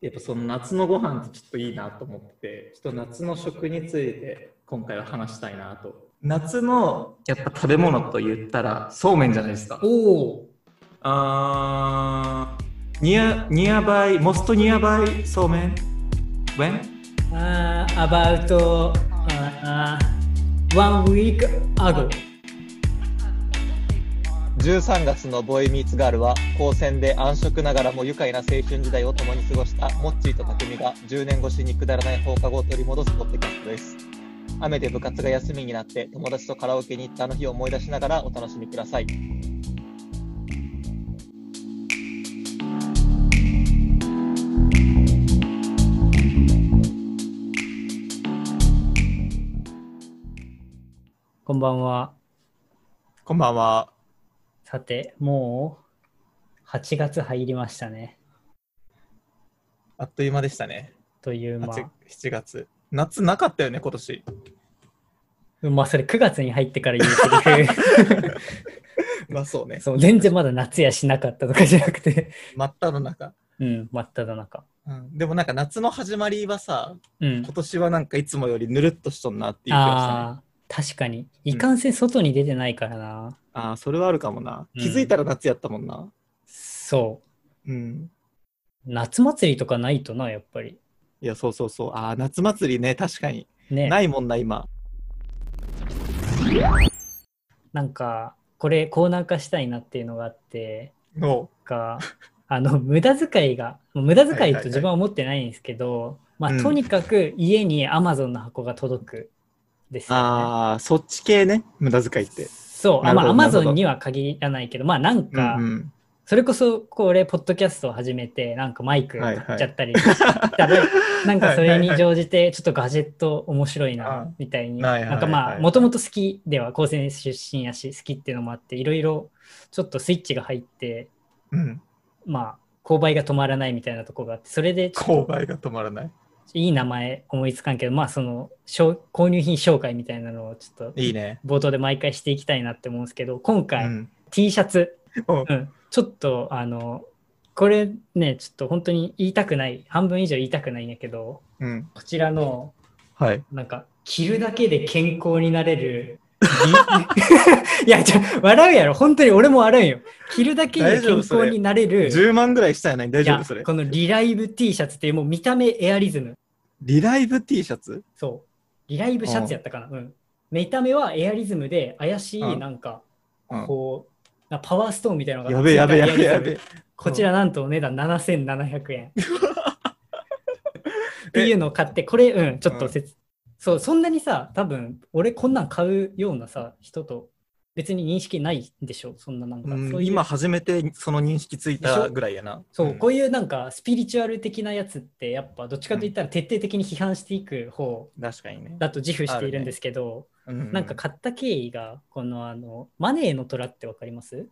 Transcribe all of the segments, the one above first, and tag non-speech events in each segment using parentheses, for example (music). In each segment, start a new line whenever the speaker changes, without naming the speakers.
やっぱその夏のご飯ってちょっといいなと思ってて、ちょっと夏の食について今回は話したいなと。夏のやっぱ食べ物と言ったらそうめんじゃないですか。
おお
あー、ニア、ニアバイ、モストニアバイそうめん ?When?
あー about あー one week ago
13月のボーイミーツガールは高専で暗色ながらも愉快な青春時代を共に過ごしたモッチーと匠が10年越しにくだらない放課後を取り戻すポッドキャストです。雨で部活が休みになって友達とカラオケに行ったあの日を思い出しながらお楽しみください。
こんばんは。
こんばんは。
さてもう8月入りましたね
あっという間でしたね。
というま
8
あ
7月。夏なかったよね、今年。
まあそれ9月に入ってから言うセリフ (laughs)
まあそうね。
そう全然まだ夏やしなかったとかじゃなくて
真っ只中。
うん真っ只中
うん、でもなんか夏の始まりはさ、
うん
今年はなんかいつもよりぬるっとしとんなっていう気がしたね。
確かにいかんせん外に出てないからな、
ああ、それはあるかもな。
うん
気づいたら夏やったもんな。
そ
うん。
う夏祭りとかないとなやっぱり
いや、そうそうそう。ああ、夏祭りね、確かに。
ね
ないもんな、今。
なんかこれコーナー化したいなっていうのがあって
の、
があの無駄遣いが無駄遣いと自分は思ってないんですけど、まあ、
うん
とにかく家に Amazon の箱が届くですよね。
ああ、そっち系ね、無駄遣いって。
そう、あまあ、
なるほどなるほ
Amazon
ど
には限らないけど、まあなん
うん
か、
うん。
それこそこれ、ポッドキャストを始めて、なんかマイク買っちゃったりしたら、(laughs) なんかそれに乗じて、ちょっとガジェット面白い
あ
な、みたいに、なんかまあ、もともと好きでは、高専出身やし、好きっていうのもあって、いろいろちょっとスイッチが入って、
うん。
まあ、購買が止まらないみたいなところがあって、それで
購買が止まらない。
いい名前思いつかんけど、まあ、その、購入品紹介みたいなのをちょっと
いいね。
冒頭で毎回していきたいなって思うんですけど、今
う
回、
ん。
T シャツ、
お
うん、ちょっとあのこれねちょっと本当に言いたくない半分以上言いたくないんやけど
うん。
こちらの
はい。
なんか着るだけで健康になれるりいやじゃ笑うやろ。本当に俺も笑うんよ。着るだけで健康になれる。
10万ぐらいしたやない？大丈夫それ。
こ。のリライブ T シャツっていうもう見た目エアリズム。
リライブ T シャツ？
そう。リライブシャツやったかな。うん。見た目はエアリズムで怪し
うん。
いなんか
うん。
こうなパワーストーンみたいなのが
やべえやべえやべえやべえ。
こちらなんとお値段7700円。(laughs) っていうのを買って、これ、うん、ちょっとせつ、そう、そんなにさ、多分俺こんなん買うようなさ、人と別に認識ないんでしょ、そんななんか。
うん
そういう。
今初めてその認識ついたぐらいやな。
そう、
ん。
こういうなんかスピリチュアル的なやつって、やっぱどっちかといったら徹底的に批判していく方
確かにね。
だと自負しているんですけど、
うん。
なんか買った経緯が、このあの、マネーの虎ってわかります？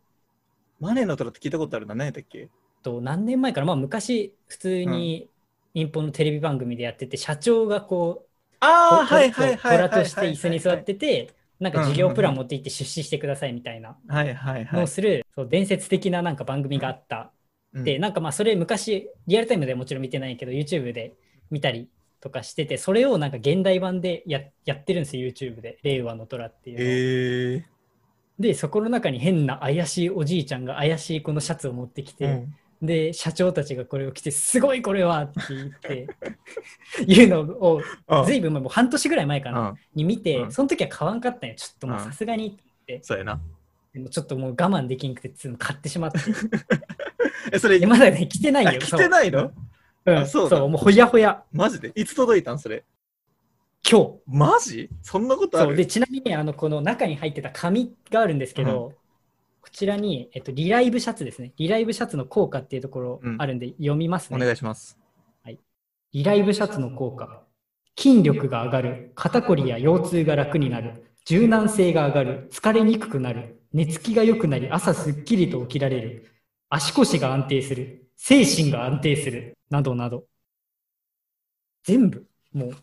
マネーの虎って聞いたことあるな。何やったっけ？
と何年前から、まあ昔普通に民放のテレビ番組でやってて、社長がこう、
ああ、
ト
はいはいはい。
虎として椅子に座ってて、なんか事業プラン持って行って出資してくださいみたいな
はいはいはい
のを。する、そう伝説的ななんか番組があった。
うん
で、なんかまあそれ昔、リアルタイムではもちろん見てないけど、YouTube で見たりとかしてて、それをなんか現代版でややってるんですよ、YouTube で。令和の虎っていうのを。
へえ
で、そこの中に変な怪しいおじいちゃんが怪しいこのシャツを持ってきて、
うん
で、社長たちがこれを着て、すごいこれはって言って、いうのを、
あ
ずいぶん前もう半年ぐらい前かな、
うん
に見て、
うん
その時は買わんかったんよ。ちょっともうさすがにって、
そうやな。
でもちょっともう我慢できんくて、つ買ってしまって。(laughs)
え、それ
で、まだね、着てない
あ
よ。
着てないの？
そううん、
あそだ
そううもうほやほや。
マジで？いつ届いたんそれ？
今
マジ？そんなこと
日。
ある？
そうで、ちなみに、あの、この中に入ってた紙があるんですけど、こちらに、えっと、リライブシャツですね。リライブシャツの効果っていうところあるんで、読みます
お
ね。
願いします。
リライブシャツの効果。筋力が上がる。肩こりや腰痛が楽になる。柔軟性が上がる。疲れにくくなる。寝つきが良くなり、朝すっきりと起きられる。足腰が安定する。精神が安定する。などなど。全部、もう、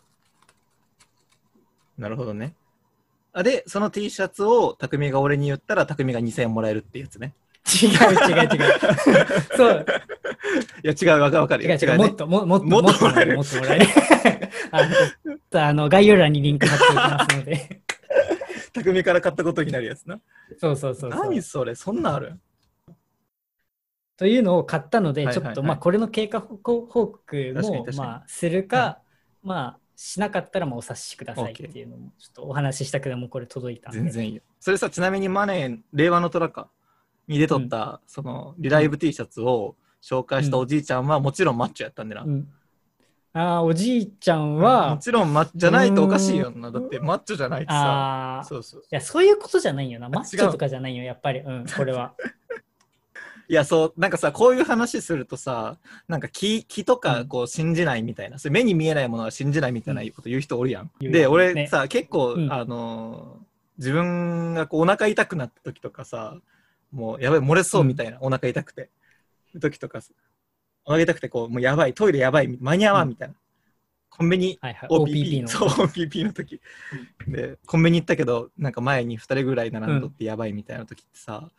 なるほどね。あで、その T シャツを匠が俺に言ったら匠が2000円もらえるってやつね。
違う違う違う。(laughs) そう、
いや、違う、わかるわかる。
違う違う、
ね
もっと、ももっと、
もっともらえる
もっともらえる。あ (laughs) のあの、概要欄にリンク貼っておきますので。(laughs)
匠から買ったことになるやつな。
そうそうそうそう
何。それ、そんなんある？
というのを買ったので、
はいはいはい
ちょっと、まあ、これの経過報告も、まあ、するか、まあ、しなかったら、まあ、お察しくださいっていうのも、ちょっとお話ししたくても、これ届いたんで。
全然いいよ。それさ、ちなみにマネー、令和の虎かに出とった、その、リライブ T シャツを紹介したおじいちゃんは、もちろんマッチョやったんでな。
うん。ああ、おじいちゃん
も
は、
ちろんマッじゃないとおかしいよな。だって、マッチョじゃないとさ。
ああ、
そうそう。
いや、そういうことじゃないよな。マッチョとかじゃないよ、やっぱり。うん、これは。(laughs)
いや、そう、なんかさ、こういう話するとさ、なんか気気と
うん
かこう信じないみたいな、それ目に見えないものは信じないみたいなこと言う人おるやん。
言うやん
で、俺
ね
さ、結構、
うん
あのー自分がこうお腹痛くなった時とかさ、もうやばい、漏れそうみたいな、お腹痛くて。時とかさ、お腹痛くて、こう、もうやばい、トイレやばい、間に合わんみたいな。コンビニ、
はいはい。
OPP,
OPP の。
そう、OPP の時。で、コンビニ行ったけど、なんか前に2人ぐらい並んどってやばいみたいな時ってさ、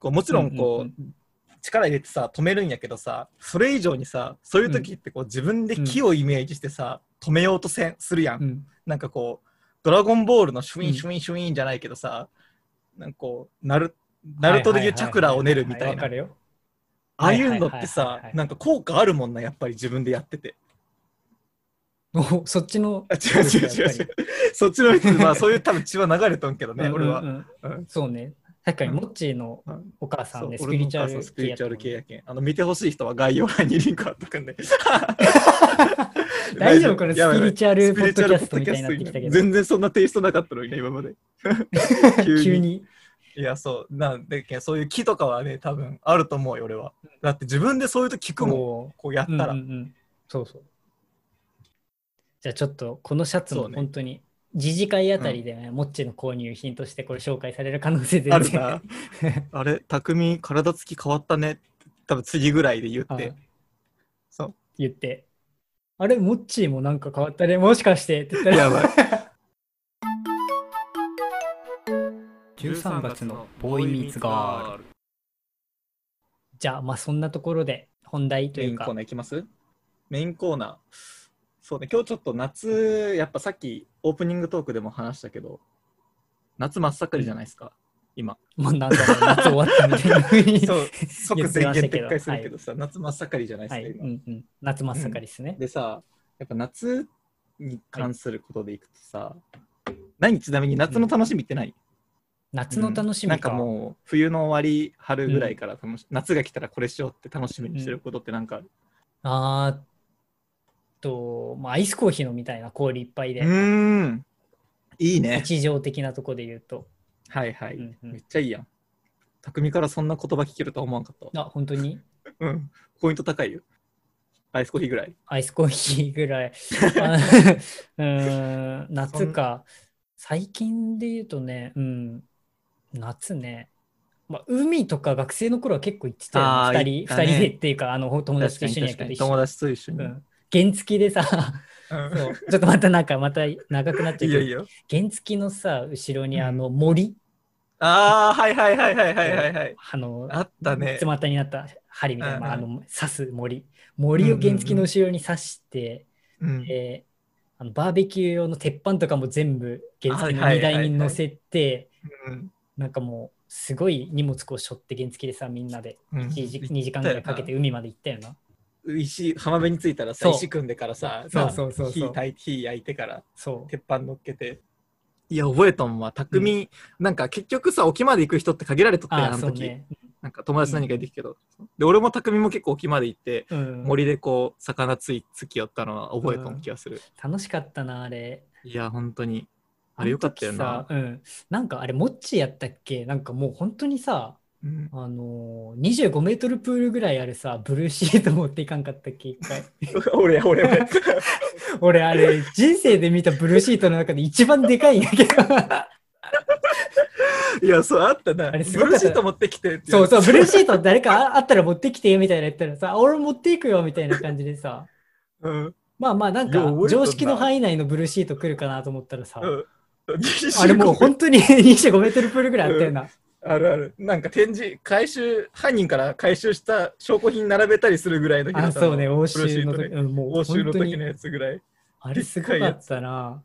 こうもちろんこう、
うんうん
力入れてさ、止めるんやけどさ、それ以上にさ、そういう時ってこう自分で木をイメージしてさ、止めようとせんするやん。
うん。
なんかこう、ドラゴンボールのシュイ
うん
ンシュインシュインじゃないけどさ、なんかこう、ナルナルトでいうチャクラを練るみたいな。ああいうのってさなんか効果あるもんな、やっぱり自分でやってて。
おそっちの。
あ違う違う違う違う。そっちの人、まあそういう多分血は流れとんけどね、俺は
うん。うんうん
うん
そうね。確かに、
うん
モッチーの
うん
お母さんね、スピリチュアル
俺のお母さんスピリチュアル系
系や
やけん。あの、見てほしい人は概要欄にリンク貼っとくんで。
大丈夫？これ
やばいやばい
スピリチュアルポッドキャストみたいになってきたけど
全然そんなテイストなかったのにね、今まで。(laughs)
急に。
いや、そう。なんで、そういう木とかはね、多分あると思うよ、俺は。だって自分でそういうと聞くもん。
こ
こうやっ
う
たら。
そうそう。じゃあちょっと、このシャツも本当に、自治会あたりでね、モッチーの購入品としてこれ紹介される可能性全然
あるな。(laughs) あれ、匠、体つき変わったね多分次ぐらいで言っ
あ
て。そう。
言って、あれ、モッチーもなんか変わったね、もしかしてって言ったら、
やばい。(laughs)
13月のボーイミーツガール。じゃあ、まあそんなところで本題というか
メインコー、ナーいきます？メインコーナー。そうね、今日ちょっと夏、やっぱさっきオープニングトークでも話したけど、夏真っ盛りじゃないですか、今。
もうなんだろう、夏終わったみたいな。(laughs)
そう、即宣言撤回するけどさ、夏真っ盛りじゃない
はい、
ですか、今。
うんうん。夏真っ盛りですね。
でさ、やっぱ夏に関することでいくとさ、何？ちなみに夏の楽しみってない、
夏の楽しみ
なんかもう冬の終わり春ぐらいから楽し、夏が来たらこれしようって楽しみにしてることってなんかある、
あーっと、まあ、アイスコーヒー飲みたいな氷いっぱいで、
うーん。いいね。
日常的なとこで言うと。
はいはい、
うんうん。
めっちゃいいやん。匠からそんな言葉聞けるとは思わんかった。わ
あ、本当に？(laughs)
うん。ポイント高いよ。アイスコーヒーぐらい。
アイスコーヒーぐらい。あ (laughs) (laughs) うーん、夏か。最近で言うとね、うん、夏ね。まあ、海とか学生の頃は結構行ってたよね。二人、
行ったね。
二人でっていうか、あの、友達と一緒にやけど、
友達と一緒に、
うん。原付でさ、
うん。(laughs)
そう。ちょっとまたなんか、また長くなっちゃけど、
いういよ。
原付のさ、後ろにあの森、
ああはいはいはいはいはいはいはい。
あの、
あったね。
つまたになった針みたいな、まあの刺す森。森を原付の後ろに刺して、
うん。
えーあのバーベキュー用の鉄板とかも全部原付の荷
はいはいはいはい。
台に乗せて、
うん
なんかもうすごい荷物こう背負って原付でさみんなで。
うん。
1時 2, 時間ぐらいかけて海まで行ったよな。
石浜辺に着いたらさ
そう。
石組んでからさ
そうそうそうそう。
火焚い火焼いてから
そう。
鉄板乗っけて。いや覚えとんわ。匠、なんか結局さ沖まで行く人って限られとったやん
あ
あの時、
そうね。
なんか友達何かいてるけど、で俺も匠も結構沖まで行って
うん、
森でこう魚ついつきよったのは覚えとん気がする、
楽しかったな、あれ。
いや本当に。あれよかったよな。
あの時さ、うん。なんかあれ、モッチやったっけ？なんかもう本当にさ、
うん。
あのー、25メートルプールぐらいあるさ、ブルーシート持っていかんかったっけ、一回。
俺や俺俺。(laughs)
俺、あれ、人生で見たブルーシートの中で一番でかいんやけど。(laughs)
いやそうあったな。
あれすごかった。
ブルーシート持ってきてって
そうそう、ブルーシート誰かあ (laughs) あったら持ってきてみたいな言ったらさ、俺持っていくよみたいな感じでさ、
うん。
まあまあなんか常識の範囲内のブルーシート来るかなと思ったらさ、
うん。
あれもう本当に25メートルプールぐらいあったよな。
あるある。なんか展示、回収、犯人から回収した証拠品並べたりするぐらいの
あ、そうね、押
ブルーシートね
収の時、うん、もう
押収の時のやつぐらい。
あれすごかったな。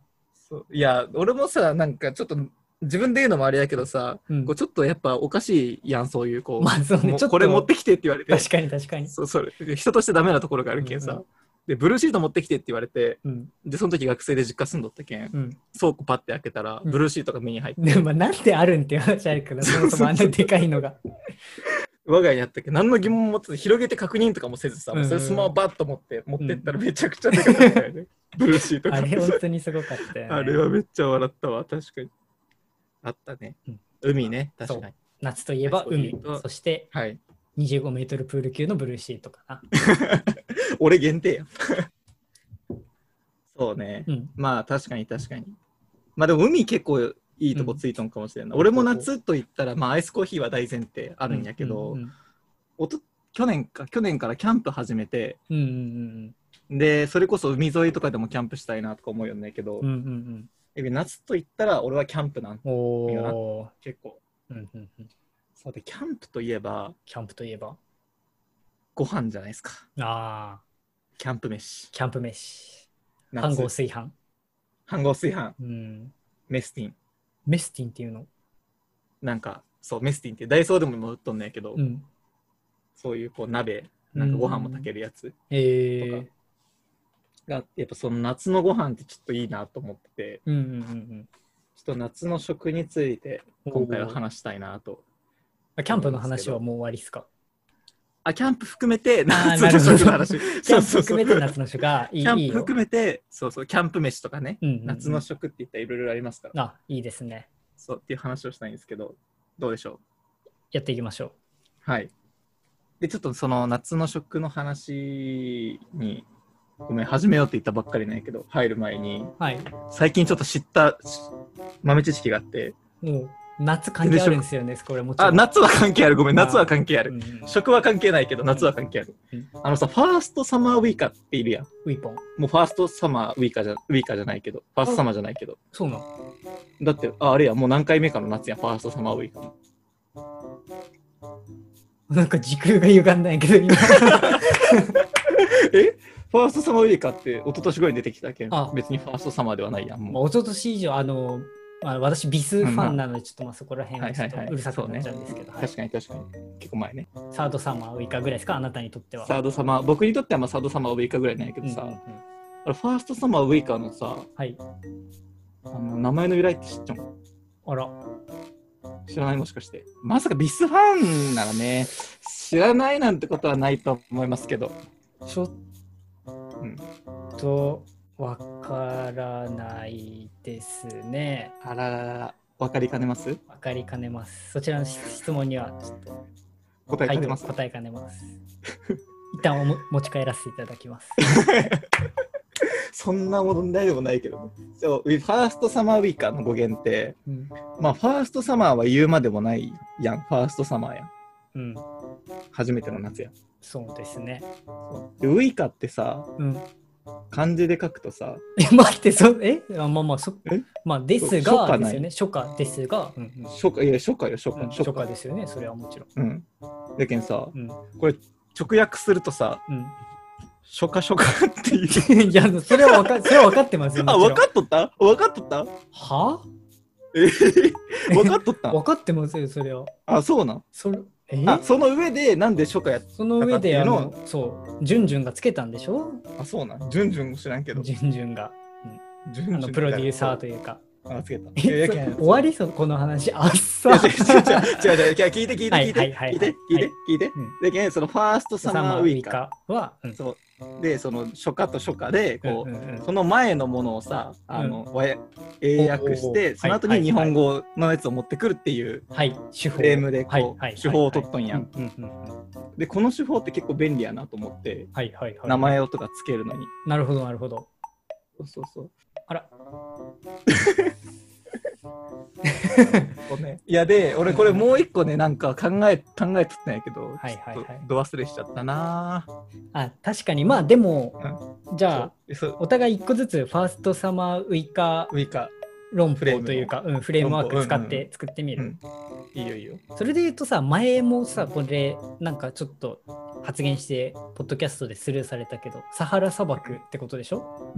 そういや、俺もさ、なんかちょっと自分で言うのもあれやけどさ、
うん
こうちょっとやっぱおかしいやん、そういうこう。
まあそうね
も
ちょっと
これ持ってきてって言われて。
確かに確かに。
そうそれ人としてダメなところがあるけんさ、
うんうん
でブルーシート持ってきてって言われて
うん。
でその時学生で実家住んどったけん
うん。
倉庫パッて開けたら、
うん
ブルーシートが目に入って、
でもまあなんであるんっていう話あるから、そもそもあんなでかいのが。(laughs)
我が家にあったけど何の疑問も持って広げて確認とかもせずさ、
うんうん
それスマホバッと持って持ってったらめちゃくちゃでかかったよね、(laughs) ブルーシートが。
あれ本当にすごかったよ、ね。
あれはめっちゃ笑ったわ確かに。あったね、
うん。
海ね確かに。
夏といえば海。
そ
して
はい
25メートルプール級のブルーシートかな。(laughs)
俺限定や (laughs) そうね、
うん。
まあ確かに確かに。まあでも海結構いいとこついとんかもしれんない。俺も夏と言ったら、まあアイスコーヒーは大前提あるんやけど、
うん
おと去年か、去年からキャンプ始めて、
うんうんうん
で、それこそ海沿いとかでもキャンプしたいなとか思うよねんけど、
うん。うんうん
夏と言ったら俺はキャンプなんよな
ー。
結構。
うんうんうん。
そうで、キャンプといえば
キャンプといえば？
ご飯じゃないですか。
ああ、
キャンプ飯。
キャンプ飯。
夏
飯合炊飯。
飯合炊飯。
うん。
メスティン。
メスティンっていうの？
なんか、そう、メスティンってダイソーでも今売っとんねんけど、
うん。
そういうこう鍋、なんかご飯も炊けるやつ。
え
とか
ー。
がやっぱその夏のご飯ってちょっといいなと思ってて
うんうんうん
ちょっと夏の食について今回は話したいなと
うん。キャンプの話はもう終わりっすか？
あキャンプ含めて夏の食の話。(laughs)
キャンプ含めて夏の食がいい
キャ。ンプ含めてそうそうキャンプ飯とかね、
うんうんうん。
夏の食って言ったらいろいろありますから。
あ、いいですね。
そうっていう話をしたいんですけどどうでしょ
やっていきましょ
う。はい。でちょっとその夏の食の話にごめん始めようって言ったばっかりなんやけど入る前に。
う。はい。
最近ちょっと知ったし豆知識があって。
もう夏関係あるんですよね、これもちろん。
あ夏は関係ある。ごめん
まあ。
夏は関係ある。食は関係ないけど夏は関係ある、
うん。
あのさファーストサマーウイカっているやん。
ウィポン。
もうファーストサマーウイカじゃウイカじゃないけどファーストサマーじゃないけど。
そうなの。
だってああれやもう何回目かの夏やんファーストサマーウイカ。
なんか時空が歪んだんやけど、今。(laughs)
え？ファーストサマーウイカって一昨年ぐらいに出てきたけん。
あ。
別にファーストサマーではないやん
まあ、
もう
一昨年以上、あの、まあ、私、ビスファンなので、ちょっとまあそこら辺はちょっと
う
るさくなっちゃうんですけど、はい。
確かに確かに。結構前ね。
サードサマーウイカぐらいですか、あなたにとっては。
サードサマー僕にとってはまあサードサマーウイカぐらいなんやけどさ、
うんうんうん。
あれファーストサマーウイカのさ
はい。
あの名前の由来って知っちゃう
あら、
知らないもしかして。まさかビスファンならね、知らないなんてことはないと思いますけど。
ちょっ
うん、
とわからないですね。
あらららら、わかりかねます？
わかりかねます。そちらの質問にはちょっと
答えかねます、
答えかねます。一旦おも持ち帰らせていただきます。(laughs)
そんな問題でもないけどね。そう、ファーストサマーウイカの語源って、
うん。
まあ、ファーストサマーは言うまでもないやん。ファーストサマーやん。
うん。
初めての夏やん。
そうですね。
ウイカってさ、
うん。
漢字で書くとさ、(laughs)
え、待って、そ (laughs) え？あまあまあ、そ
え？
まあ、です
初
がですよね。初夏ですが、うんうん
初夏、いや、初夏よ、初
うん
夏。
初夏ですよね。それはもちろん。
うん。だけんさ、
うん。
これ、直訳するとさ、
うん。
初夏初夏 (laughs) っていう。
いや、それは分かそれは分かってますよ。
あ、分かっとった？分かっとった？
は？
えー分かっとった？
分かってますよ、それは。
あ、そうなん？
それえ
あ、その上でなんで初夏やっ
その上で、あの、そう、ジュンジュンがつけたんでしょ？
あ、そうなん？ジュンジュンも知らんけど。
ジュンジュンが。
ジュンジュン
あのプロデューサーというか。
あ、つけた。
終わりそう、この話。(laughs) あっ
い
さ。
や違う違う違う違う聞いて聞いて。
はい
聞いて聞いて聞いて聞いて。
うん
でけんそのファーストサマーウイカ
は、うん。
そうでその初夏と初夏でこ
う
その前のものをさあの英訳してその後
はい
に日本語のやつを持ってくるっていう
はい、
ームでこう手法を取っとんやん。でこの手法って結構便利やなと思って
はいはいはい。
名前をとかつけるのに。
なるほど、なるほど。
そうそうそう。
あら、(laughs)
ねいやで俺これもう一個ねなんか考え考えとったんやけど
はいはいはい。
忘れしちゃったな。
あ、確かに、まあでも、じゃあ、お互い一個ずつファーストサマーウイカ
ウイカ。
論法というか、うん、フレームワーク使っ
論
て作ってみる。
うん。いいよいいよ。
それで言うとさ、前もさ、これ、なんかちょっと発言して、ポッドキャストでスルーされたけど、サハラ砂漠ってことでしょ？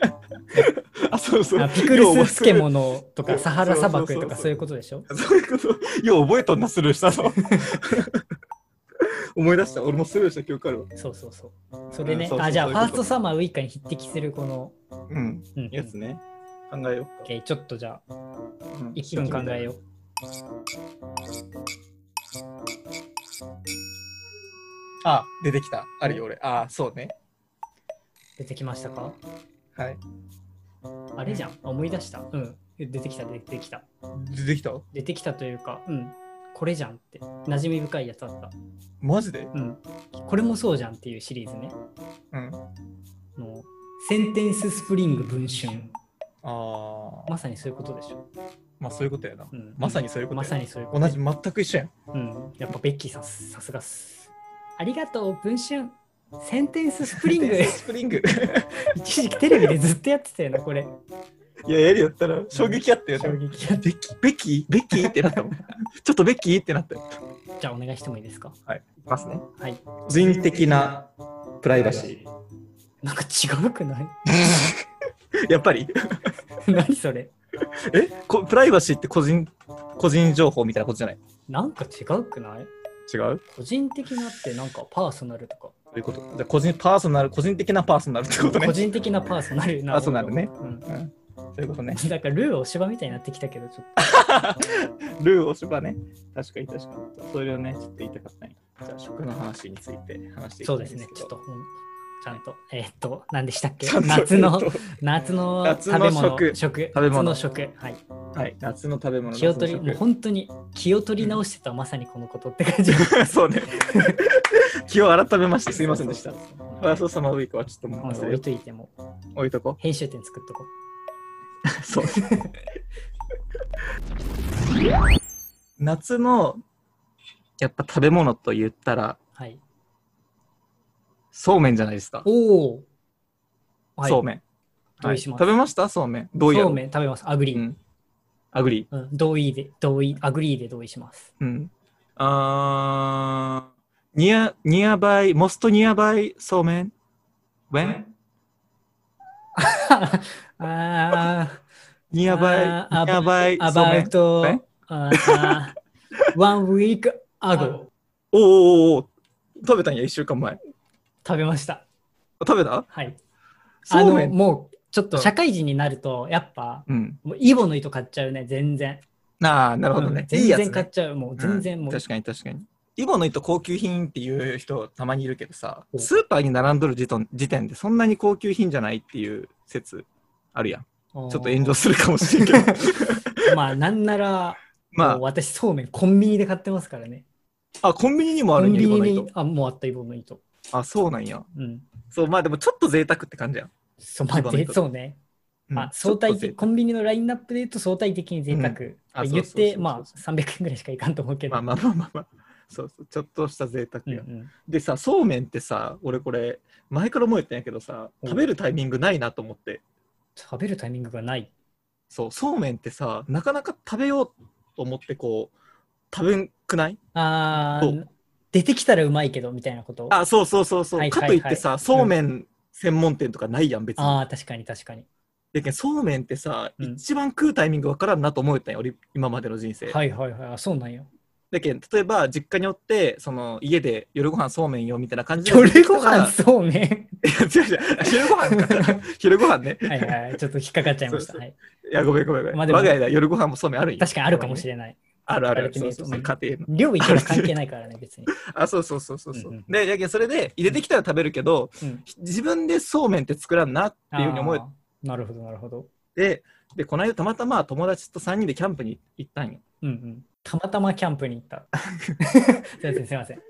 (laughs)
あ、そうそう。
あピクルス漬物とか、サハラ砂漠とかそういうことでしょ？
そういうこと、よう覚えとんな、スルーしたの。(laughs) 思い出した。俺もスルーした記憶あるわ。
そうそうそう。それね、あ、じゃあ、ファーストサマーウイカに匹敵するこの、
うん。
うん、
やつね。考えよう
ちょっとじゃあ、
うん
1分考えよう。
あ、出てきた。あるよ、俺。あ、そうね。
出てきましたか？
はい。
あれじゃん。思い出した。うん。出てきた、出てきた。
出てきた？
出てきたというか、うん。これじゃんって。馴染み深いやつあった。
マジで？
うん。これもそうじゃんっていうシリーズね。
うん。
のセンテンススプリング文春。
ああ。
まさにそういうことでしょ。
まあそういうことやな。
うん、
まさにそういうことや
まさにそういうこと。
同じ、全く一緒やん。
うん。やっぱベッキーさん、さすがっす。ありがとう、文春。
sentence spring。spring。(laughs)
一時期テレビでずっとやってたよな、これ。
いや、やるよったら衝撃あったよ
衝
ね。
撃や
ベッキーベッキ？ーベッキ？ーってなったもん。ちょっとベッキーってなったよ。
じゃあお願いしてもいいですか？
はい。いきますね。
はい。
個人的なプライバシ
なんか違うくない？
ー。(laughs) やっぱり (laughs)
何それ？
え？こプライバシーって個人、個人情報みたいなことじゃない？
なんか違うくない？
違う？
個人的なってなんかパーソナルとか。
そういうこと。じゃあ個人、パーソナル、個人的なパーソナルってことね。
個人的なパーソナルな。
パーソナルね
うん。
うんそういうことね。
だからルーお芝みたいになってきたけど、ちょっ (laughs)
ルーおしばね。確かに確かに。それをね、ちょっと言いたかったね。じゃあ、食の話について話して
と。
いきたいんで。すけど。
そうですねちょっと、うんちゃんと、えーっと、何でしたっけ？夏の
えっ、と
夏の食べ物、
食
食、
食べ物
夏の食。はい。
はい、夏の食べ物。
気を取り、もう本当に気を取り直してたまさにこのことって感じ。(laughs)
そうね。(laughs) 気を改めましてすいませんでした。ファーストサマーウィークはちょっともう
もう置いといても、
う置いとこ
編集点作っとこ
う。(laughs) そう。夏のやっぱ食べ物と言ったら。そうめんじゃないですか。
おお。はい。
そうめん。
同意します
はい食べました？そうめん。どうや
そうめん食べます。 agree。
うん。 agree。
うん、同意で、同意、 agree で同意します。
うん。あー、 near、nearby、most nearby そうめん when? (laughs)
あ
nearby、nearby
あ、
そうめん
？about,
when?
あー (laughs) one week ago
おーおーおーおー食べたんや、一週間前。
食べました。
食べた？
はい。あの。もう、ちょっと
うん
社会人になると、やっぱ、
うん。
もうイボの糸買っちゃうね、全然。
ああ、なるほどね。
うん全然買っちゃう。もう全然もう。
ん確かに確かに。イボの糸高級品っていう人たまにいるけどさ、
お
スーパーに並んどる時点時点でそんなに高級品じゃないっていう説あるやん。ちょっと炎上するかもしれんけど。(laughs)
まあ、なんなら、
ま
もう私、そうめん、コンビニで買ってますからね。
あ、あ、コンビニにもあるんや、
コンビニにあ、もうあったイボの糸。
あ、そうなんや。
うん。
そう、まあでもちょっと贅沢って感じやん。
そう、まあ、そうね。
うん
まあ、相対的、コンビニのラインナップで言うと相対的に贅沢。
あ
言っ
そうそうそうそ
て、
う
まあ、300円ぐらいしかいかんと思うけど。
まあまあまあまあまあ。そうそう、ちょっとした贅沢や。
うんうん
でさ、そうめんってさ、俺これ、前から思えてんやけどさ、
お
食べるタイミングないなと思って。
食べるタイミングがない。
そう、そうめんってさ、なかなか食べようと思ってこう、食べんくない？
あー
そう？
出てきたらうまいけどみたいなこと？
あ、そうそうそうそう。
はいはいはい
かといってさ、そうめん専門店とかないやん、別に。
あー確かに確かに。
だけどそうめんってさ、
うん
一番食うタイミングわからんなと思えたんよ、俺、今までの人生。
はいはいはい。あそうなんや。
だけど、例えば、実家におって、その、家で夜ご飯そうめんよ、みたいな感じで。
夜ご飯そうめん？(laughs)
違う違う、昼ご飯か。(laughs) 昼ご飯ね。
はいはい。ちょっと引っかかっちゃいました。はい、
いや、ごめんごめんごめん。
まあ
我が家では夜ご飯もそうめんあるんよ。
確かにあるかもしれない。
あるあるある。そうそうそう、家庭の。
量いくら関係ないからね、別に。(laughs)
あ、そうそうそうそうそう。
うんうん
で、やけんそれで入れてきたら食べるけど、
うん
自分でそうめんって作らんなっていうふうに思え
なるほど、なるほど。
て、で、この間たまたま友達と3人でキャンプに行ったんよ。
うんうん。たまたまキャンプに行った。(laughs) すいません、すいません。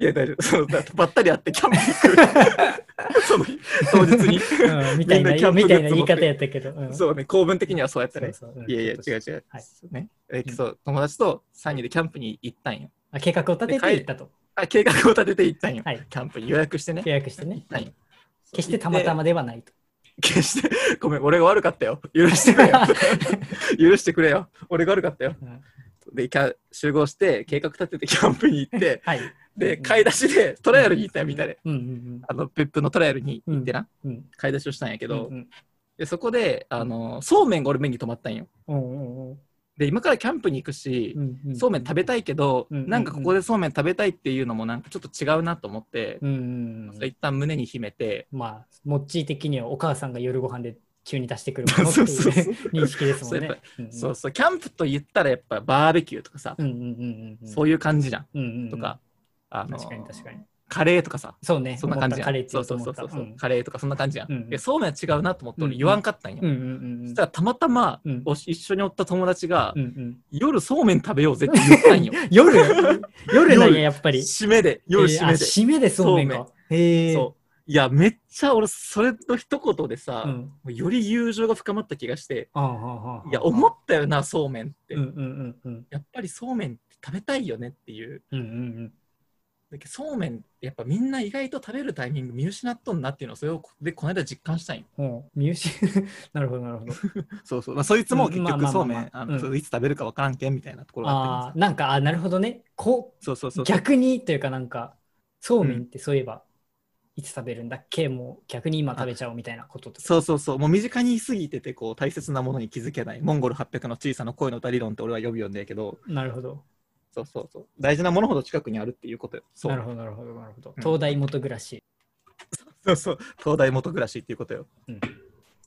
いや、大丈夫。(laughs) そうだばったり会ってキャンプに行く。(laughs) その日、当日に。
うん、みたいな、
みんなキャンプ
みたいな言い方やったけど。うん、
そうね、構文的にはそうやったね。
そうそううん
いやいや、違う違う。
はい
ね。えそう、友達と3人でキャンプに行ったんよ。
あ計画を立てて行ったと。
あ、計画を立てて行ったんよ。
はい。
キャンプに予約してね。
契約してね
行っ。たんよ。
決してたまたまではないと。
決して、(laughs) ごめん、俺が悪かったよ。許してくれよ。許してくれよ。俺が悪かったよ。
うん
で、集合して、計画立ててキャンプに行って、
はい。
で、買い出しでトライアルに行ったよ、みんなで。あの、別府のトライアルに行ってな。買い出しをしたんやけど、でそこで、あの、そうめんが俺目に留まったんよ。で、今からキャンプに行くし、そうめん食べたいけど、なんかここでそうめん食べたいっていうのもなんかちょっと違うなと思って、一旦胸に秘めて、
まあ、モッチー的にはお母さんが夜ご飯で急に出してくるものっていう (laughs)
そうそうそう。
認識ですもんね。
そうそうキャンプと言ったらやっぱバーベキューとかさ。そういう感じじゃん。とか、あの
確かに確かに。
カレーとかさ、
そうね。
そんな感じ。
カレーって
そ
言う
そうそうそう、
うん
カレーとかそんな感じじゃん。
うん
でそうめんは違うなと思って
うんうん
俺言わんかったんよ。
うんうんうんうん。
そしたらたまたま、
うん
お一緒におった友達が、
うんうん
夜そうめん食べようぜって言ったんよ。(laughs)
夜夜なんや、やっぱり。
締めで、夜締
えーあ
めで。
締めでそうめんか。へえ。
そう。いや、めっちゃ俺、それの一言でさ、
うん。
より友情が深まった気がして、
ああああ
いや、思ったよな、そうめんって。
うんうんうんうん。
やっぱりそうめんって食べたいよねっていう。
うんうん
だけどそうめん、やっぱみんな意外と食べるタイミング見失っとんなっていうのを、それをでこの間実感したんよ。
うん。見失 (laughs) なるほど、なるほど。(laughs)
そうそう。まあ、そいつも結
うんまあまあまあ
局そうめん、
まあ
あ
うん
のいつ食べるかわからんけんみたいなところがあ
ああ、
って
なんか、あなるほどね。こ
そうそうそう
う、。逆にというか、なんか、そうめんってそういえば、いつ食べるんだっけ？もう逆に今食べちゃおうみたいなこととか。
そうそうそう。もう身近にいすぎてて、こう、大切なものに気づけない。モンゴル800の小さな声の歌理論って俺は呼び呼んでるけど、
なるほど。
そうそうそう。大事なものほど近くにあるっていうことよ。そう
なるほど、なるほど、なるほど。
うん
東大元暮らし。
そうそう。東大元暮らしっていうことよ。
うん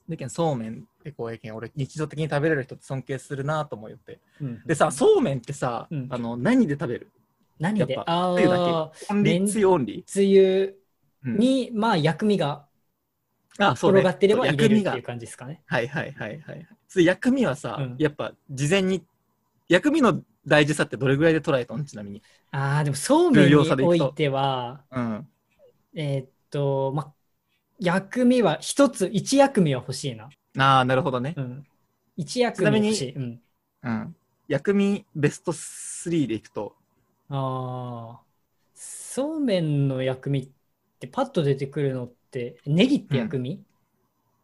でけん、そうめんってこうやけん、俺、日常的に食べれる人って尊敬するなと思って。
うん
でさ、そうめんってさ、
うん
あの、何で食べる？
何で？
やっぱ
あ
つゆだ
あ、
オンリー、つゆオンリ
つゆ
ー。うん
に、まあ、薬味が
あ、そうね
転がってれば
そう薬味が
入れるっていう感じですかね。
はいはいはいはい。薬味はさ、
うん
やっぱ事前に、薬味の大事さってどれぐらいで捉えたん？ちなみに。
ああ、でもそうめんにおいては、
うん。
えーっと、まあ、薬味は一つ、一薬味は欲しいな。
ああ、なるほどね
う。ん。一薬味欲しい。うん。
うん。薬味ベスト3でいくと、
ああ、そうめんの薬味ってパッと出てくるのって、ネギって薬味、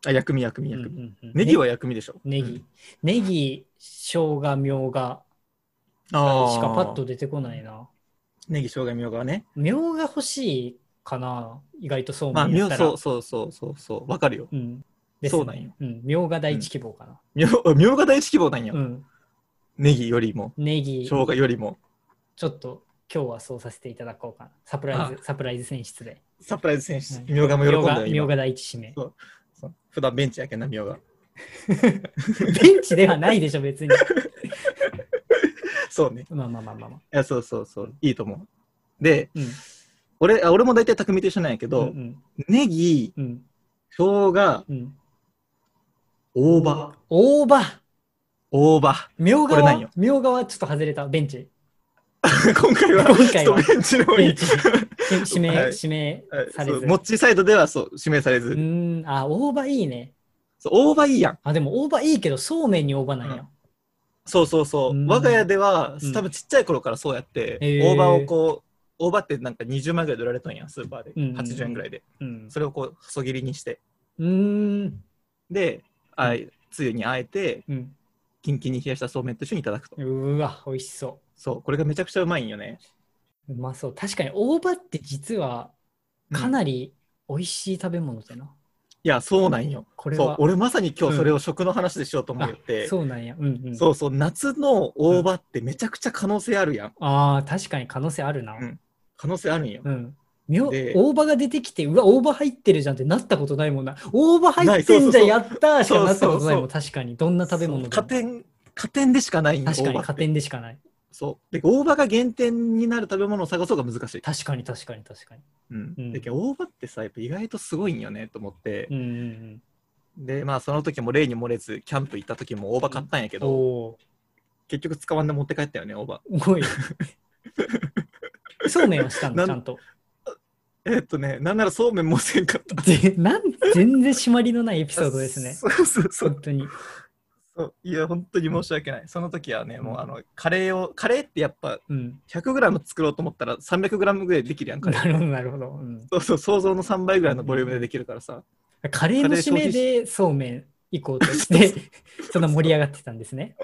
あ、薬味薬味
うん
薬味。
うんうん
ネギは薬味でしょ？
ネギ。ネギ、生姜、みょうが。しかパッと出てこないな。
ネギ、生姜、みょうがね。
みょうが欲しいかな意外とそう
まあ、みょう。そうそうそうそうそう。わかるよ。
うん。ね
そうなんよ。
うん。みょうが第一希望かな。
みょう、(laughs) みょうが第一希望なんや。
うん。
ネギよりも、
ネギ、
生姜よりも。
ちょっと今日はそうさせていただこうかな。サプライズ、サプライズ選出で。
サプライズ選手
は、い
みょうがも喜んだよ、今。
みょうが第一指名。
そう普段ベンチやけんな、みょうが。(laughs)
ベンチではないでしょ、別に。
そうね。
まあまあまあまあまあ。
いや、そうそうそう。いいと思う。で、
うん。
俺、あ俺も大体匠と一緒なんやけど、
うん
ネギ、
うん。うん。
生姜、
うん。
大葉。
大葉
大葉。
みょうがはみょうがはちょっと外れた。ベンチ。(laughs)
今回は、
今回は
ベンチの方に
指名、
はい
指名
はい
されず。
そうモッチーサイドではそう指名されず、
うーん。あ、大葉いいね。
そう大葉いいやん。
あ、でも大葉いいけど、そうめんに大葉なんや。
そうそうそう。
うん
我が家では、
うん
多分ちっちゃい頃からそうやって、大葉をこう、大葉ってなんか20万ぐらいで売られたんや、スーパーで。
うんうんうん
80円ぐらいで。
うん。
それをこう、細切りにして。
うーん。
で、あいつゆにあえて、
うん。
キンキンに冷やしたそうめんと一緒にいただくと。
うわ、美味しそ
そう、これがめちゃくちゃうまいんよね。
う。うまそう。確かに大葉って実はかなり美味しい食べ物だな。
いや、そうなんよ。
これは。
俺まさに今日それを食の話でしようと思って、
あそうなんや。うんうん。
そうそう、夏の大葉ってめちゃくちゃ可能性あるやん。
ああ、確かに可能性あるな。
うん可能性あるんよ。
うん。大葉が出てきて、うわ、大葉入ってるじゃんってなったことないもんな。大葉入ってんじゃ、
そう
やったーしかなったことないもん、確かに。どんな食べ物でも
加点、加点でしかないんよ
確かに加点でしかない。
そう。で、大葉が減点になる食べ物を探そうが難しい。
確かに確かに確かに。
うん。
うん
で、大葉ってさ、やっぱ意外とすごいんよねと思って
う、んうん
で、まあその時も例に漏れず、キャンプ行った時も大葉買ったんやけ
うん。
ど、
お
結局使わんで持って帰ったよね、大葉。
お、すごい。(laughs) そうめんはしたんだ、
なん
ちゃんと。
えっとね、なんならそうめんもせんかった。
でなん全然締まりのないエピソードですね。
そうそうそう。
本当に。
そういや、本当に申し訳ない。その時はね、もうあの、カレーを、カレーってやっぱ
うん。
100g 作ろうと思ったら 300g ぐらいできるやん、カレー
なるほど、なるほど。うん。
そうそう、想像の3倍ぐらいのボリュームでできるからさ。
カレーの締めでそうめん行こうとして、その盛り上がってたんですね。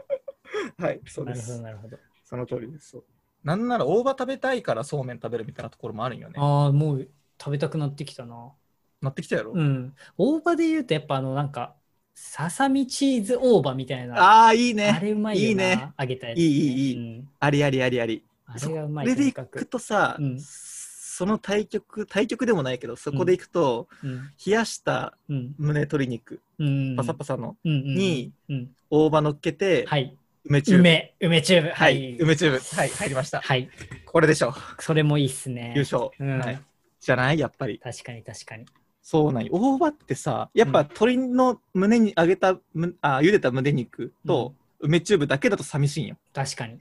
はい、そう
なるほど。なるほど。
その通りです。そうなんなら大葉食べたいからそうめん食べるみたいなところもあるんよね。
ああ、もう食べたくなってきたな。
なってきたやろ、
うん。大葉で言うと、やっぱあの、なんか、ささみチーズ大葉みたいな。
ああ、いい
あ
ね。
れうまいよな。
いいね
揚げたやつ、
いいいいいい
うん
ありありありあり。
あれがうまい
それでいくとさ、
うん
その対局、対局でもないけど、そこでいくと、
うん。
冷やした
うん。
胸鶏肉、
うん。
パサパサの、
うん
に、
うん。
大葉乗っけて、
はい。
梅チューブ。
梅、梅チューブ。
はい、梅チューブ。はい、入りました。
はい。
これでしょ
それもいいっすね。
優勝、
うん
はい。じゃない？やっぱり。
確かに確かに。
そうなんよ。大葉ってさ、やっぱ
うん
鶏の胸に揚げた、あ茹でた胸肉と梅チューブだけだと寂しいんよ。
確かに。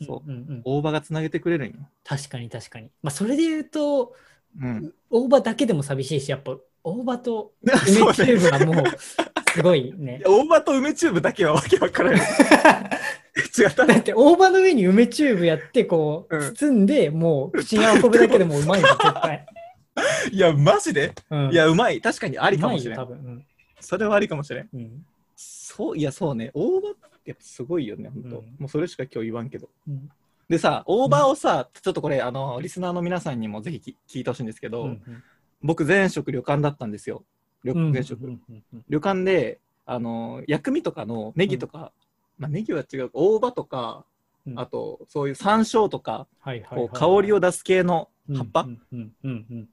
そう
うんうんうん。
大葉がつなげてくれるんよ。
確かに確かに。まあ、それで言うと、
うん。
大葉だけでも寂しいし、やっぱ大葉と (laughs) 梅チューブ
ね。
がもう、すごいね
大葉と梅チューブだけはわけわからない。違った
だって大葉の上に梅チューブやって、こう、
うん
包んで、もう口に運ぶだけでもうまいの、絶対。(laughs)
いや、マジで？
うん、
いや、うまい。確かにありかもしれ
うまい。多分。
それはありかもしれん。
うん。うん
そう、いや、そうね。大葉ってすごいよね、ほんと。
うん
もうそれしか今日言わんけど。
うん
でさ、大葉をさ、ちょっとこれ、あの、リスナーの皆さんにもぜひき聞いてほしいんですけど、
うん
僕、前職旅館だったんですよ。旅
うん
前職。
うんうんうん
旅館で、あの、薬味とかのネギとか、まあ、ネギは違うか、大葉とか、
うん
あと、そういう山椒とか、
はいはいはい
こう香りを出す系の葉っぱ
うんうんうんうん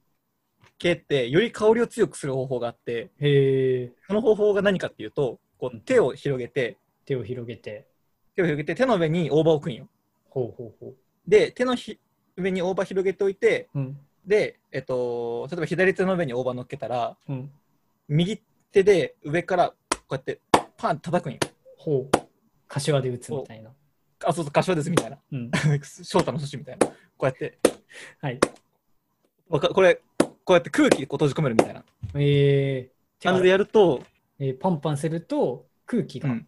系って、より香りを強くする方法があって、
へえ、
その方法が何かっていうと、こ
う
うん手を広げて、
手を広げて。
手を広げて、手の上に大葉を置くんよ。
ほうほうほう。
で、手のひ上に大葉広げておいて、
うん。
で、えっと、例えば左手の上に大葉乗っけたら、
うん。
右手で上からこうやってパン叩くんよ。
ほう。柏で打つみたいな。
あ、そうそう、柏ですみたいな。
うん。(laughs)
翔太の寿司みたいな。こうやって、
はい。
わかこれ、こうやって空気こう閉じ込めるみたいな。
えー、
感じでやると、
えーパンパンすると空気が、
うん。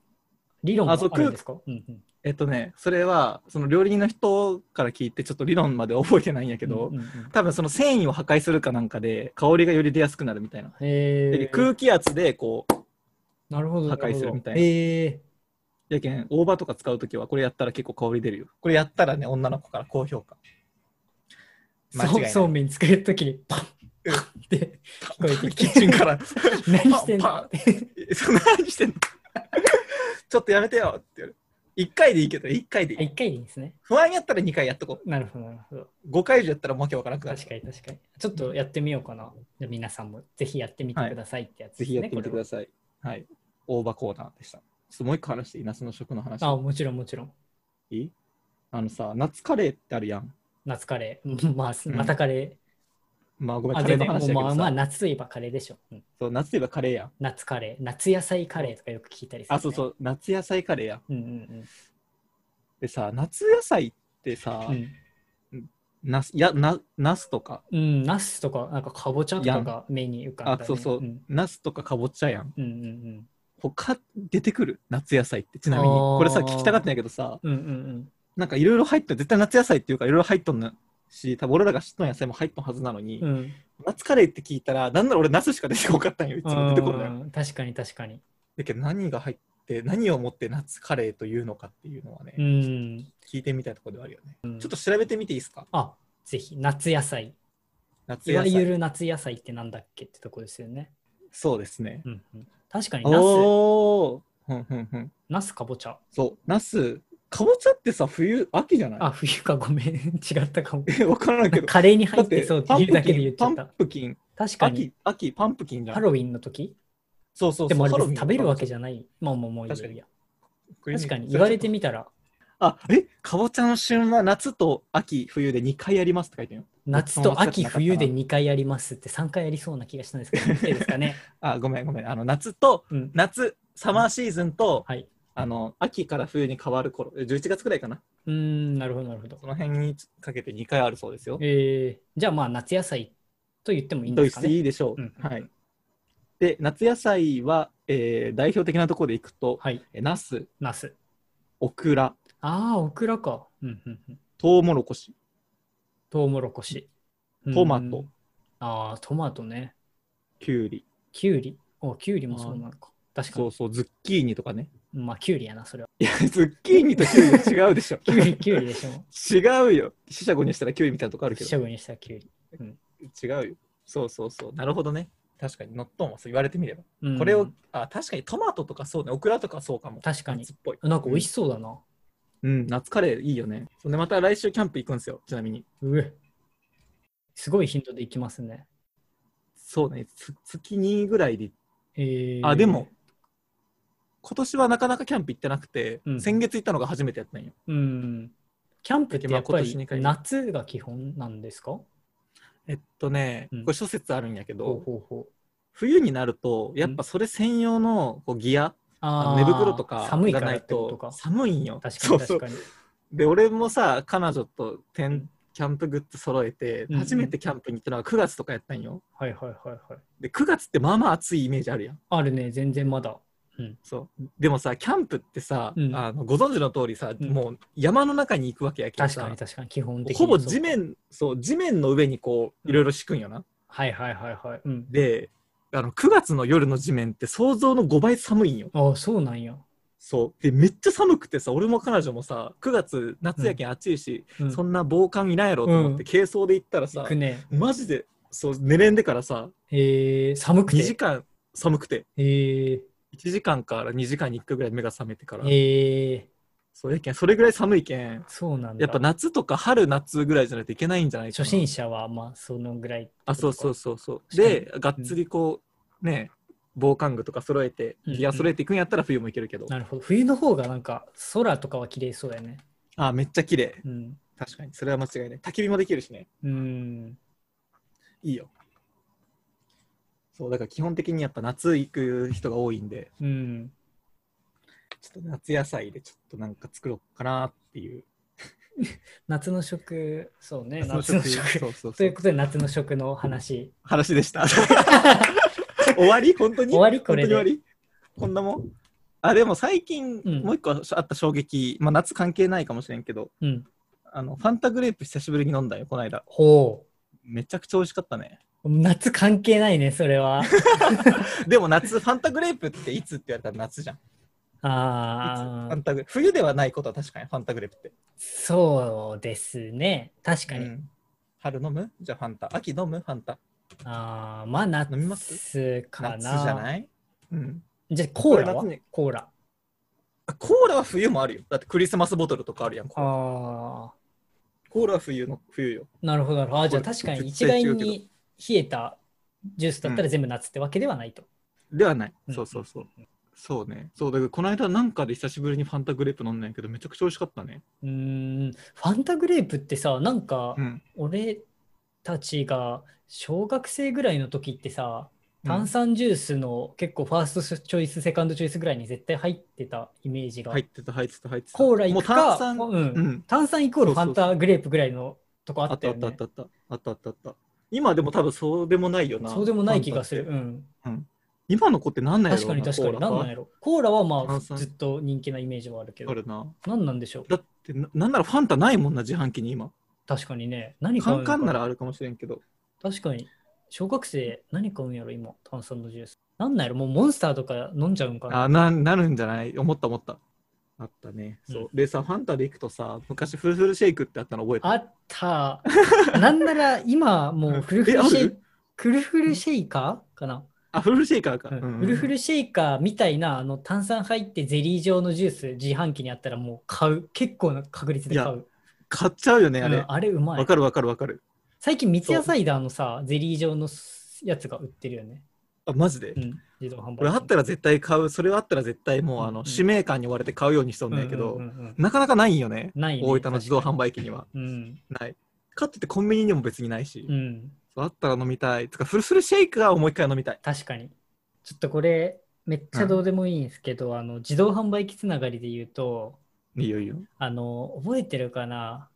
理論があ
あそう
るんですか？うんうん。
えっとね、それは、その料理人の人から聞いて、ちょっと理論まで覚えてないんやけど、
うんうんうん。
多分その繊維を破壊するかなんかで、香りがより出やすくなるみたいな。
えー、
で空気圧で、こう、
なるほど。
破壊するみたいな。
え
やけん、大葉とか使うときは、これやったら結構香り出るよ。これやったらね、女の子から高評価。
そうそうめん作るときにパンって聞こえてき
キッ
て
チンから、(laughs)
何してんの？
何してんの？ちょっとやめてよって言われる。1回でいいけど、1回でいい。
一回でいいんですね。
不安やったら2回やっとこ
なるほど、なるほど。
う。5回以上やったらわけわからなくなる。
確かに確かに。ちょっとやってみようかな。じゃあ皆さんもぜひやってみてくださいってやつですね。
ぜひやってみてくだ
さ
さい。はい。大葉コーナーでした。ちょっともう一個話していい夏の食の話。
あ、もちろんもちろん。
いいあのさ、夏カレーってあるやん。
夏カレー。まあ、またカレ
まあごめ
ー。
ん、
あ、
カレーの話だけどさ、
まあ、まあ、夏といえばカレーでしょ。うん
そう夏といえばカレーやん。
夏カレー。夏野菜カレーとかよく聞いたりする、
あ、そうそう、夏野菜カレーやん。
う。うんうん
でさ、夏野菜ってさ、
うん。
なすやなナスとか、
うん、うん、ナスとか、なんかかぼちゃとかが目に浮かんだ、ね。
あ、そうそう、
ん
ナスとかかぼちゃやん。
うんうん
他出てくる？夏野菜ってちなみに。これさ、聞きたかったんやけどさ、
うん。うんうん
なんかいろいろ入ってる、絶対夏野菜っていうかいろいろ入っとんのし、多分俺らが知っとん野菜も入っとんはずなのに、
うん。うん
夏カレーって聞いたら、なんなら俺ナスしか出てこなかったんよ、いつも出てこるのよ。
うん確かに確かに。
だけど何が入って、何をもって夏カレーというのかっていうのはね、
うん。
聞いてみたいところではあるよね。
うん
ちょっと調べてみていいですか？
あ、ぜひ、夏野菜。
夏野菜。
いわゆる夏野菜ってなんだっけってとこですよね。
そうですね。
うんうん、確かに、ナス。ナスかぼちゃ。
そう、ナス、かぼちゃってさ、冬、秋じゃない？
あ、冬かごめん。違ったかも。
え、わからんけど。
カレーに入
だ
ってそうっていうだけで言っちゃ
パン
った。
プキン、
確かに
秋、、秋、パンプキンじゃん。
ハロウィンの時？
そうそうそう。
でもあれ食べるわけじ
ゃ
ゃない。まあまあもういい
確かに
やいや。確かに、言われてみたら、
あ、え、かぼちゃの旬は夏と秋、冬で2回ありますって書いてるよ。
夏と秋、冬で2回やりますって3回やりそうな気がしたんですけど、いいですかね？(laughs)
あ、ごめんごめん。あの、夏と、
うん。
夏、サマーシーズンと、
はい。
あの、秋から冬に変わる頃、え11月くらいかな？
うーん、なるほど、なるほど
そ。の辺にかけて2回あるそうですよ。
えー、じゃあまあ夏野菜と言ってもいいんですかね？
いいでしょう。
うん
はい。で、夏野菜は、えー代表的なところでいくと、
はい。
えナス、
ナス。
オクラ、
ああ、オクラか。うんうんうん。
トウモロコシ、
トウモロコシ。
トマト
うん。ああ、トマトね。
キュウリ、
キュウリ？お、キュウリもそうなのか。確かに。
そうそう、ズッキーニとかね。
まあ、キュウリやな、それは。
いや、ズッキーニとキュウリは違うでしょ。(laughs)
キュウリ、キュウリでしょ。
違うよ。四捨五入したらキュウリみたいなとこあるけど。
シャブにしたキュウリ。
違うよ。そうそうそう。なるほどね。確かに、ノットンはそう言われてみれば。
うん
これを、あ、確かにトマトとかそうね、オクラとかそうかも。
確かに
夏っぽい。
なんか美味しそうだな。
うん、夏カレーいいよね。そんで、また来週キャンプ行くんですよ、ちなみに。
うえ。すごい頻度でいきますね。
そうね、つ月2ぐらいで。
えー、
あ、でも、今年はなかなかキャンプ行ってなくて、
うん
先月行ったのが初めてやったんよ。
うん。キャンプってやっぱ
まあ今年二回
り夏が基本なんですか？
えっとね、
うん
これ諸説あるんやけど。冬になると、やっぱそれ専用のこうギア、寝袋とかがないと。寒いんよ。
確か
そうそう
に確かに。
で、俺もさ、彼女とテンキャンプグッズ揃えて、初めてキャンプに行ったのが9月とかやったんよ。
はいはいはいはい。
で、9月ってまあまあ暑いイメージあるやん。
あるね、全然まだ。
そう。でもさ、キャンプってさ、
うん
あのご存知の通りさ、
うん
もう山の中に行くわけやけど
確
さ、
かに確かに、基本的に。
ほぼ
地面、
そう、地面の上にこう、いろいろ敷くんよな。
はいはいはいはい。うん。
で、あの9月の夜の地面って想像の5倍寒いんよ。
ああ、そうなんや。
そう。で、めっちゃ寒くてさ、俺も彼女もさ、9月、夏やけん暑いし、
うん、
そんな防寒いないやろと思って、
うん
軽装で行ったらさ
ね。
マジで、そう、寝れんでからさ、
えー、寒く
2時
て。
間寒くて、
えー、
1時間から2時間に1回ぐらい目が覚めてから、
えー、
そうやけん、それぐらい寒いけん、
そうなんだ。
やっぱ夏とか春夏ぐらいじゃないといけないんじゃないかな。
初心者はまあそのぐらい。
あ、そうそうそうそう。で、がっつりこう、ね、防寒具とか揃えて、
うんうん
ギア揃えていくんやったら冬もいけるけど。
なるほど。冬の方がなんか空とかは綺麗そうだよね。
あ、めっちゃ綺麗。
うん。
確かに。それは間違いない。焚き火もできるしね。
うん。
いいよ。そう、だから基本的にやっぱ夏行く人が多いんで、
うん。
ちょっと夏野菜でちょっとなんか作ろうかなっていう。(laughs)
夏の食、そうね、夏の食。
そうそう
と
そ
いううことで夏の食の話。
話でした。(laughs) 終わり？本当に？
終わり？これで
こんなもん？あ、でも最近、
うん
もう一個あった衝撃、まあ夏関係ないかもしれんけど、
うん。
あの、ファンタグレープ久しぶりに飲んだよ、この間。
ほ
めちゃくちゃ美味しかったね。
う。夏関係ないね、それは。(laughs)
でも夏、ファンタグレープっていつって言われたら夏じゃん。
ああ
ァン、タグ冬ではないことは確かにファンタグレープって。
そうですね。確かに。
うん春飲む？じゃあファンタ。秋飲む？ファンタ。
ああ、まあ夏
飲みます？
かな。
夏じゃない？うん。
じゃあコーラは？コーラ。
あコーラは冬もあるよ。だってクリスマスボトルとかあるやん。
ああ。
コーラは冬の冬よ。
なるほどなるほど。あじゃあ確かに
絶
一概に冷えたジュースだったら全部夏ってわけではないと。
ではない。
ん
そうそうそう。。そうね。そうだけど、この間なんかで久しぶりにファンタグレープ飲んだんやけど、めちゃくちゃ美味しかったね。
うーん。ファンタグレープってさ、なんか
うん。
俺たちが小学生ぐらいの時ってさ、
うん
炭酸ジュースの結構ファーストチョイス、セカンドチョイスぐらいに絶対入ってたイメージが。
入ってた、入ってた、入ってた。
コーラ行くか、
炭酸、
うん
うん。
炭酸イコールファンタグレープぐらいのとこあ
あった
よね。
ったあったあった。あったあったあった。今でも多分そうでもないよな。
そうでもない気がする。うん。
タって。今の子って何なんやろ
確かに確かに。
コーラ
なんやろ。コーラはまあずっと人気なイメージはあるけど
あ。るな。
なんなんでしょう。
だってな、なんならファンタないもんな、自販機に今。
確かにね。何
カンカンならあるかもしれんけど。
確かに。小学生何買うんやろ今、炭酸のジュース。なんなんやろもうモンスターとか飲んじゃうんかな。
あな、なるんじゃない？思った思った。あったね。そう。
うん
でさ、ファンタで行くとさ、昔フルフルシェイクってあったの覚えてる？
あった。なんなら今もうフルフルシェイ
クある？
フルフルシェイカーかな、
あ、フルフルシェイカーか。
うん
うん
フルフルシェイカーみたいなあの炭酸入ってゼリー状のジュース自販機にあったらもう買う。結構な確率で買う。
買っちゃうよね、あれ
うん。あれうまい。
わかるわかるわかる。
最近三ツ矢サイダーのさ、ゼリー状のやつが売ってるよね。
あ、マジで？
う。ん。自動販売機。
俺あったら絶対買う。それあったら絶対もう、あの、
うん
使命感に追われて買うようにしとんだけど
うんうん、うんうん
なかなかないんよね。
ないね
大分の自動販売機には。
うん。
ない。買っててコンビニにも別にないし
う。ん。
そうあったら飲みたい。つか、フルフルシェイクはもう一回飲みたい。
確かに。ちょっとこれ、めっちゃどうでもいいんですけど、あの、自動販売機つながりで言うと、
いいよいいよ。
あの、覚えてるかな？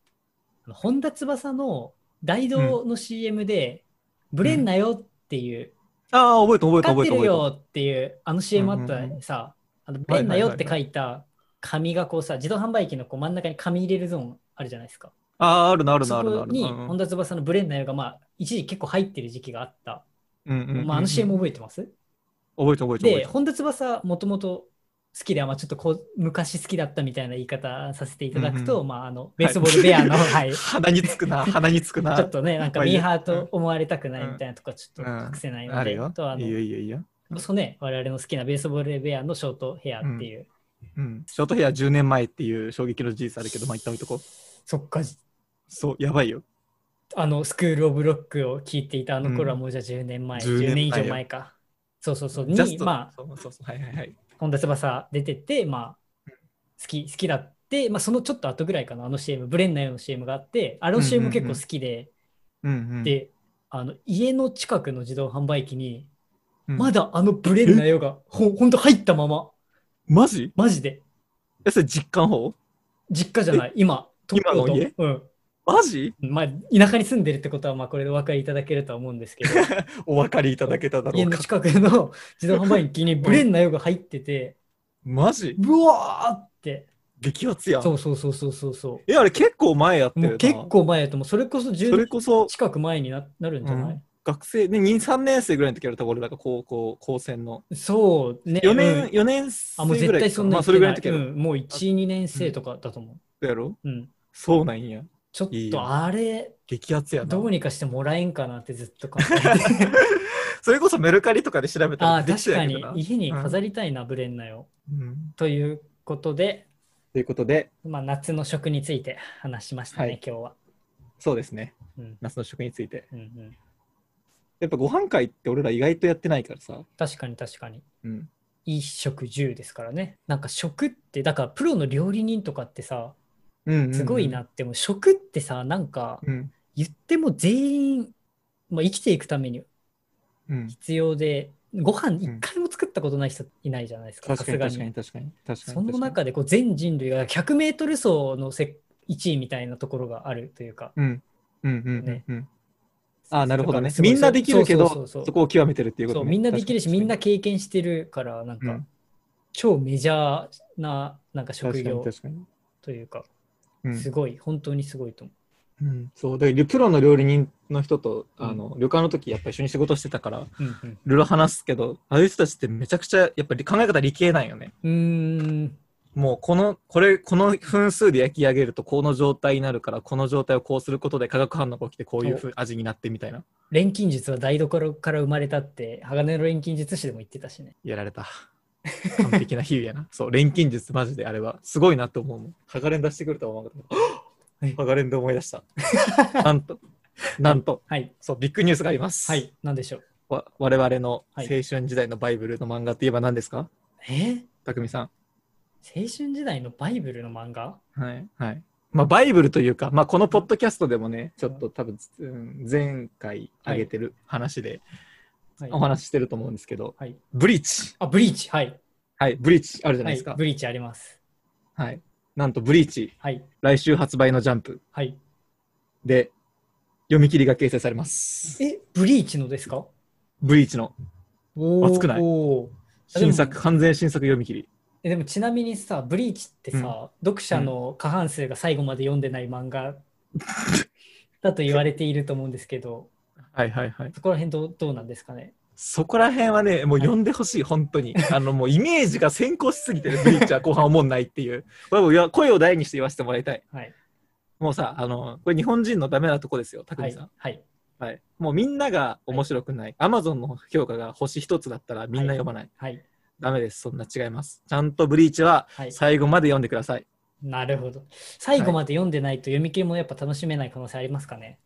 本田翼の大道の CM で、ブレんなよっていう、
ああ、覚えた覚えた覚えた覚えた。
よっていう、あの CM あった
うんうんうん
さ、あのブレんなよって書いた紙がこうさ、自動販売機のこう真ん中に紙入れるゾーンあるじゃないですか。
ああ、あるな、あるな、
そ
あるな。
に本田翼のブレんなよが、まあ、一時結構入ってる時期があった。
うんうんうんうん
まあ、あの CM 覚えてます？
覚えてる覚えてる覚え
で、
てる。
本田翼もともと好きで、まあ、ちょっとこう昔好きだったみたいな言い方させていただくと、
うん
まあ、あのベースボールベアの、はい、ち
鼻につくな、鼻につくな。
ょっとね、なんかミーハーと思われたくないみたいなとこはちょっと隠せないので、
あるよ
とあ。の
いいよいい。
そうね、我々の好きなベースボールベアのショートヘアっていう、
うん。ショートヘア10年前っていう衝撃の事実あるけど、まあ一旦置いとこう。
そっか、
そう、やばいよ。
あのスクール・オブ・ロックを聞いていたあの頃は
うん
もうじゃあ10年前、
10
10年以上前か。そうそうそう、に、まあ、
そうそうそう、はいはいはい。
本田翼出てて、まあ、好き、好きだって、まあ、そのちょっと後ぐらいかな、あの CM、ブレンナよの CM があって、あの CM 結構好きで、
うんうん。
で、あの家の近くの自動販売機に、
うん、
まだあのブレンナよがほほんと入ったまま、
マジ？
マジで、
え、それ実感法
実家じゃない、今、
今の家？
東京都うん。
マジ？
まあ、田舎に住んでるってことは、まあ、これでお分かりいただけるとは思うんですけど、(laughs)
お分かりいただけただろうか。
家の近くの (laughs) 自動販売機にブレンナよが入ってて、
マジ？
うわーって、
激アツやん。
そうそうそうそうそうそ
え、あれ結構前やって
う。
る
結構前やと思う。それこそ
そ
10
れこそ
近く前にななるんじゃない、
学生、ね、2、3年生ぐらいの時やるところだから高校、高専の。
そうね。
4年、
うん
4年生
あ、もう絶
ぐらい
対そんな
まあ、それぐらいの時。
うん、もう1、2年生とかだと思
やろ
う。うん。
そうなんや。
ちょっとあれ、
激アツやな。
どうにかしてもらえんかなってずっと考えて。(laughs)
それこそメルカリとかで調べたらでき
確かに。家に飾りたいな、ブレンナよ。
うん
ということで、
ということで、
まあ、夏の食について話しましたね、
はい
今日は。
そうですね。
うん
夏の食について。
うんうん、
やっぱご飯会って俺ら意外とやってないからさ。
確かに確かに。
うん。
衣食住ですからね。なんか食って、だからプロの料理人とかってさ、すごいな。っても、食ってさ、なんか
うん。
言っても全員、まあ、生きていくために
うん。
必要で、ご飯一回も作ったことない人いないじゃないですか、
確かに
さすが
確かに確かに。確かに
その中でこう全人類が100メートル走のせ1位みたいなところがあるというか、
うん。うんうんうん
ね
うん。ああ、なるほどねみんなできるけど、
そ
こを極めてるっていうことね。
そうみんなできるし、みんな
確
経験してるから、なんか、
うん
超メジャーななんか職業。というか、
うん
すごい、本当にすごいと思
う。ん、そう。だからプロの料理人の人と、
うん。
あの旅館の時やっぱ一緒に仕事してたからい
う。うん。
ろいろ話すけどああいう人たちってめちゃくちゃやっぱり考え方理系なんよね。
うん。
もうこのこれこの分数で焼き上げるとこの状態になるからこの状態をこうすることで化学反応が起きてこういう。ふう味になってみたいな。
錬金術は台所から生まれたって、鋼の錬金術師でも言ってたしね。
やられた完璧な比喩やな。そう錬金術マジであれは。すごいなと思うもん。鋼連出してくるとは思わなかった
はい
で思い出した。(laughs) なんと。なんと。
はい、
そうビッグニュースがあります。
はい、なんでしょう。
わ我々の
はい。
青春時代のバイブルの漫画といえば何ですか？
え？
匠さん。
青春時代のバイブルの漫画？
はい。はい。まあ、バイブルというか、まあ、このポッドキャストでもね、ちょっと多分、うん前回上げてる話で
はい
お話ししてると思うんですけど、
はい。
ブリーチ。
あ、ブリーチ。はい。
はい、ブリーチあるじゃな
はいい
ですか。
ブリーチあります。
はい。なんと、ブリーチ、
はい。
来週発売のジャンプ
はい。
で、読み切りが掲載されます。
え、ブリーチのですか？
ブリーチの
お
熱くない？新作、完全新作読み切り。
えでもちなみにさ、ブリーチってさ、読者の過半数が最後まで読んでない漫画だと言われていると思うんですけど、
はいはいはい。
そこら辺どうどうなんですかね？
そこら辺はね、もう読んでほしい、本当に。(laughs) あの、もうイメージが先行しすぎてる、ブリーチは後半思んないっていう。これも声を大にして言わせてもらいたい。
はい。
もうさ、あの、これ日本人のダメなとこですよ、
は
匠さん。。
いはい。
はい。もうみんなが面白くない。アマゾンの評価が星一つだったらみんな読まない。
はい。
ダメです、そんな違います。ちゃんとブリーチは
はい。
最後まで読んでください。
なるほど。最後まで読んでないと読み切りもやっぱ楽しめない可能性ありますかね？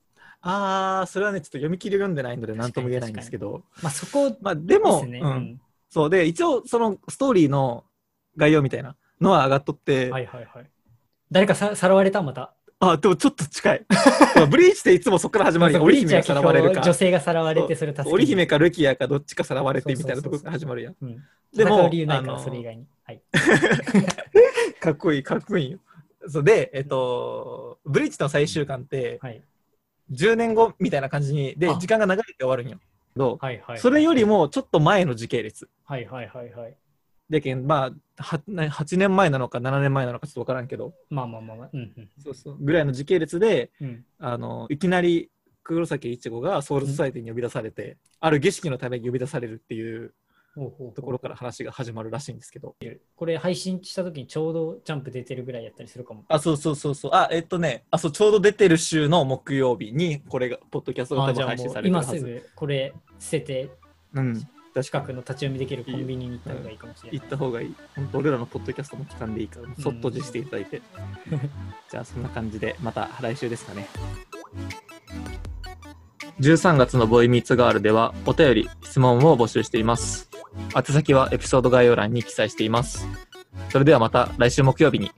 あー、それはね、ちょっと読み切り読んでないので何とも言えないんですけど。
まあそこ
まあでも、
ですね。
う、
うんん。
そうで、一応そのストーリーの概要みたいなのは上がっとって、
はいはいはい。誰かささらわれた？また。
あ、でもちょっと近い。ブリーチっていつもそこから始まるよ。織姫がさらわれるか。
女性がさらわれてそれ助けに
織姫かルキアかどっちかさらわれてみたいなとこから始まるやん。
うん。
でも
理由ないから、それ以外に。はい。(laughs)
かっこいい、かっこいいよ。そうで、えっと、ブリーチの最終巻って
はい。
10年後みたいな感じに、で
あ、
時間が流れて終わるんよ。ど
はいはい。
それよりもちょっと前の時系列。
はいはいはいはい。
でけん、まあ、はな8年前なのか7年前なのかちょっとわからんけど、
まあまあまあまあ。うんうん
そうそう、ぐらいの時系列で、
うん。
あの、いきなり黒崎一護がソウルソサイティに呼び出されて、ある儀式のために呼び出されるっていうところから話が始まるらしいんですけど。
これ配信した時にちょうどジャンプ出てるぐらいやったりするかも。
あ、そうそうそうそう。あ、えっとね、あ、そう、ちょうど出てる週の木曜日に、これが、ポッドキャストが多分配信されてるはず。
今すぐこれ捨てて
うん。
近くの立ち読みできるコンビニに行った方がいいかもしれない。
行った方がいい。本当俺らのポッドキャストも聞かんでいいから、そっとじしていただいて。(laughs) じゃあそんな感じで、また来週ですかね。13月のボーイミーツガールでは、お便り、質問を募集しています。宛先はエピソード概要欄に記載しています。それではまた来週木曜日に